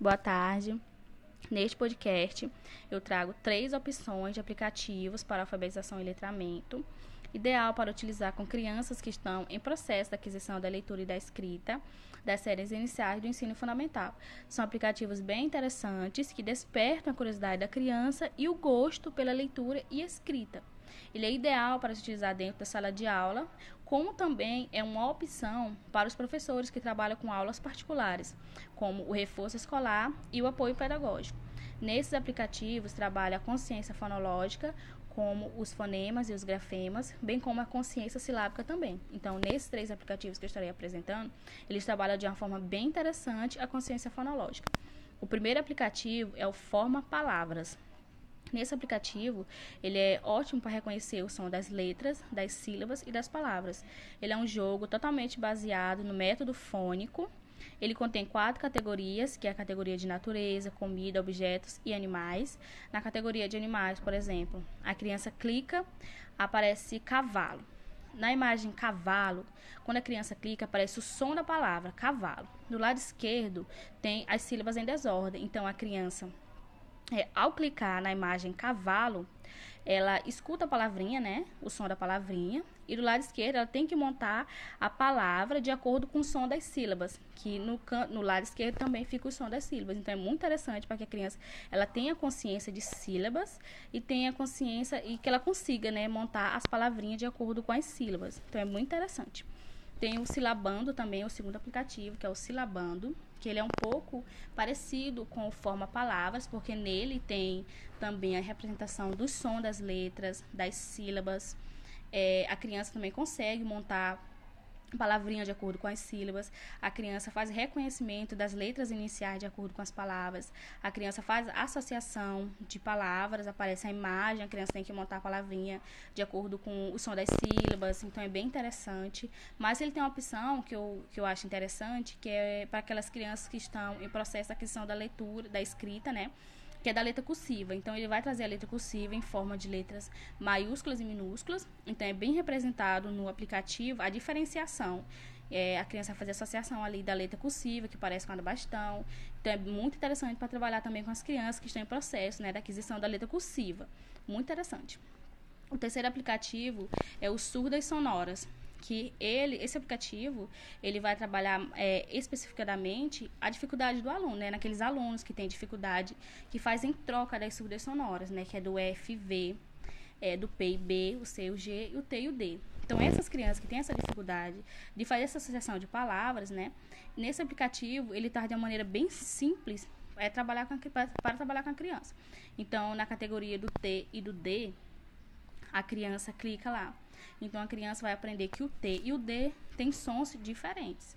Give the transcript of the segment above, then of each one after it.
Boa tarde. Neste podcast, eu trago três opções de aplicativos para alfabetização e letramento, ideal para utilizar com crianças que estão em processo de aquisição da leitura e da escrita das séries iniciais do ensino fundamental. São aplicativos bem interessantes que despertam a curiosidade da criança e o gosto pela leitura e escrita. Ele é ideal para se utilizar dentro da sala de aula, como também é uma opção para os professores que trabalham com aulas particulares, como o reforço escolar e o apoio pedagógico. Nesses aplicativos trabalha a consciência fonológica, como os fonemas e os grafemas, bem como a consciência silábica também. Então, nesses três aplicativos que eu estarei apresentando, eles trabalham de uma forma bem interessante a consciência fonológica. O primeiro aplicativo é o Forma Palavras. Nesse aplicativo, ele é ótimo para reconhecer o som das letras, das sílabas e das palavras. Ele é um jogo totalmente baseado no método fônico. Ele contém quatro categorias, que é a categoria de natureza, comida, objetos e animais. Na categoria de animais, por exemplo, a criança clica, aparece cavalo. Na imagem cavalo, quando a criança clica, aparece o som da palavra cavalo. Do lado esquerdo tem as sílabas em desordem. Então a criança é, ao clicar na imagem cavalo, ela escuta a palavrinha, né? O som da palavrinha. E do lado esquerdo, ela tem que montar a palavra de acordo com o som das sílabas. Que no, no lado esquerdo também fica o som das sílabas. Então, é muito interessante para que a criança ela tenha consciência de sílabas e tenha consciência e que ela consiga, né? Montar as palavrinhas de acordo com as sílabas. Então, é muito interessante. Tem o Silabando também, o segundo aplicativo, que é o Silabando, que ele é um pouco parecido com o Forma Palavras, porque nele tem também a representação do som das letras, das sílabas. É, a criança também consegue montar palavrinha de acordo com as sílabas, a criança faz reconhecimento das letras iniciais de acordo com as palavras, a criança faz associação de palavras, aparece a imagem, a criança tem que montar a palavrinha de acordo com o som das sílabas, então é bem interessante. Mas ele tem uma opção que eu, que eu acho interessante, que é para aquelas crianças que estão em processo de aquisição da leitura, da escrita, né? Que é da letra cursiva. Então, ele vai trazer a letra cursiva em forma de letras maiúsculas e minúsculas. Então, é bem representado no aplicativo a diferenciação. É, a criança vai fazer associação ali da letra cursiva, que parece com a do bastão. Então, é muito interessante para trabalhar também com as crianças que estão em processo né, da aquisição da letra cursiva. Muito interessante. O terceiro aplicativo é o Surdas Sonoras que ele, esse aplicativo, ele vai trabalhar é, especificadamente a dificuldade do aluno, né? Naqueles alunos que têm dificuldade, que fazem troca das surdas sonoras, né? Que é do FV, é, do P e B, o C, o G, o T e o D. Então, essas crianças que têm essa dificuldade de fazer essa associação de palavras, né? Nesse aplicativo, ele está de uma maneira bem simples é trabalhar com a, para trabalhar com a criança. Então, na categoria do T e do D, a criança clica lá. Então a criança vai aprender que o T e o D têm sons diferentes.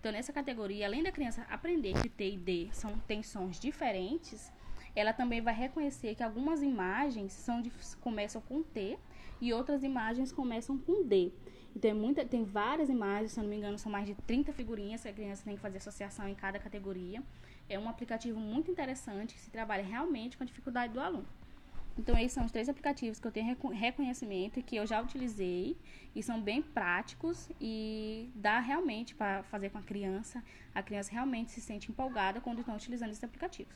Então nessa categoria, além da criança aprender que T e D são, têm sons diferentes, ela também vai reconhecer que algumas imagens são de, começam com T e outras imagens começam com D. Então é muita, tem várias imagens, se eu não me engano, são mais de 30 figurinhas que a criança tem que fazer associação em cada categoria. É um aplicativo muito interessante que se trabalha realmente com a dificuldade do aluno. Então, esses são os três aplicativos que eu tenho reconhecimento e que eu já utilizei e são bem práticos e dá realmente para fazer com a criança. A criança realmente se sente empolgada quando estão utilizando esses aplicativos.